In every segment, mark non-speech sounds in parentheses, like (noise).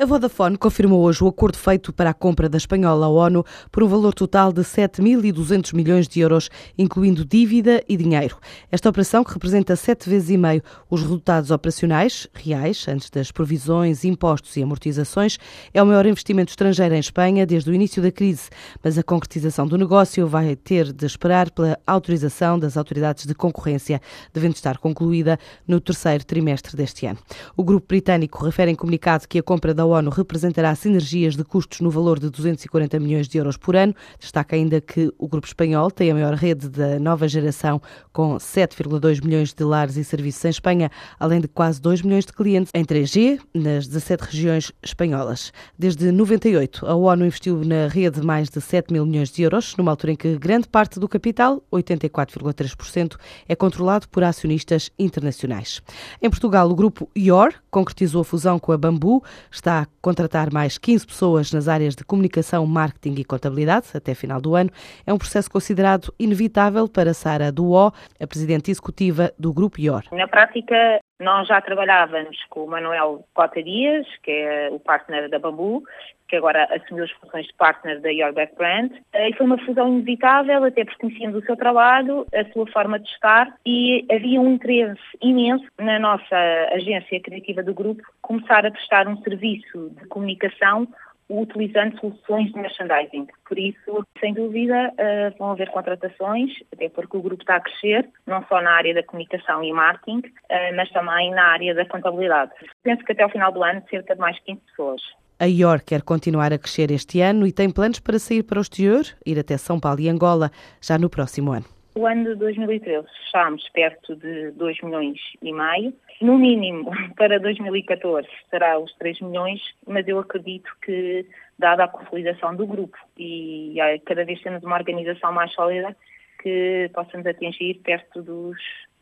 A Vodafone confirmou hoje o acordo feito para a compra da espanhola à ONU por um valor total de 7.200 milhões de euros, incluindo dívida e dinheiro. Esta operação, que representa sete vezes e meio os resultados operacionais reais, antes das provisões, impostos e amortizações, é o maior investimento estrangeiro em Espanha desde o início da crise, mas a concretização do negócio vai ter de esperar pela autorização das autoridades de concorrência, devendo estar concluída no terceiro trimestre deste ano. O grupo britânico refere em comunicado que a compra da ONU representará sinergias de custos no valor de 240 milhões de euros por ano. Destaca ainda que o grupo espanhol tem a maior rede da nova geração, com 7,2 milhões de lares e serviços em Espanha, além de quase 2 milhões de clientes em 3G nas 17 regiões espanholas. Desde 98, a ONU investiu na rede mais de 7 mil milhões de euros, numa altura em que grande parte do capital, 84,3%, é controlado por acionistas internacionais. Em Portugal, o grupo IOR concretizou a fusão com a Bambu, está contratar mais 15 pessoas nas áreas de comunicação, marketing e contabilidade até final do ano. É um processo considerado inevitável para Sara Duó, a presidente executiva do Grupo IOR. Na prática, nós já trabalhávamos com o Manuel Cota Dias, que é o partner da Bambu, que agora assumiu as funções de partner da Your Back Brand. E foi uma fusão inevitável, até porque conhecíamos o seu trabalho, a sua forma de estar e havia um interesse imenso na nossa agência criativa do grupo começar a prestar um serviço de comunicação utilizando soluções de merchandising. Por isso, sem dúvida, uh, vão haver contratações, até porque o grupo está a crescer, não só na área da comunicação e marketing, uh, mas também na área da contabilidade. Penso que até ao final do ano, cerca de mais 15 pessoas. A IOR quer continuar a crescer este ano e tem planos para sair para o exterior, ir até São Paulo e Angola, já no próximo ano. O ano de 2013 fechámos perto de 2 milhões e meio. No mínimo, (laughs) para 2014 será os 3 milhões, mas eu acredito que, dada a consolidação do grupo e cada vez temos uma organização mais sólida, que possamos atingir perto dos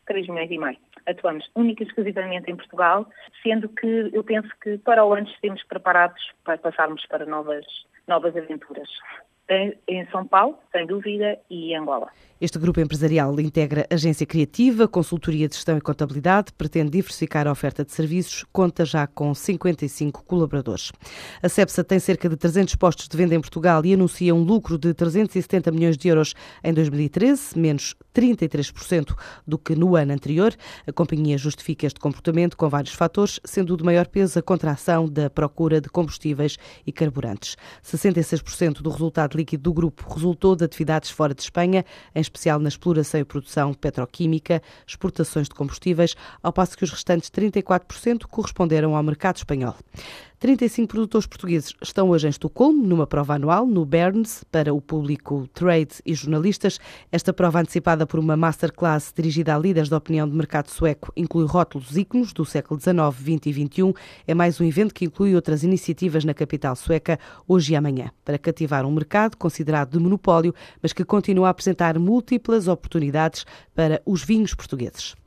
3 milhões e meio. Atuamos única e exclusivamente em Portugal, sendo que eu penso que para o ano estaremos preparados para passarmos para novas, novas aventuras. Em São Paulo, sem dúvida, e Angola. Este grupo empresarial integra agência criativa, consultoria de gestão e contabilidade, pretende diversificar a oferta de serviços, conta já com 55 colaboradores. A CEPSA tem cerca de 300 postos de venda em Portugal e anuncia um lucro de 370 milhões de euros em 2013, menos 33% do que no ano anterior. A companhia justifica este comportamento com vários fatores, sendo o de maior peso a contração da procura de combustíveis e carburantes. 66% do resultado líquido do grupo resultou de atividades fora de Espanha, em especial na exploração e produção petroquímica, exportações de combustíveis, ao passo que os restantes 34% corresponderam ao mercado espanhol. 35 produtores portugueses estão hoje em Estocolmo, numa prova anual, no Berns, para o público trade e jornalistas. Esta prova, antecipada por uma masterclass dirigida a líderes da opinião de mercado sueco, inclui rótulos íconos do século XIX, XX e XXI. É mais um evento que inclui outras iniciativas na capital sueca, hoje e amanhã, para cativar um mercado considerado de monopólio, mas que continua a apresentar múltiplas oportunidades para os vinhos portugueses.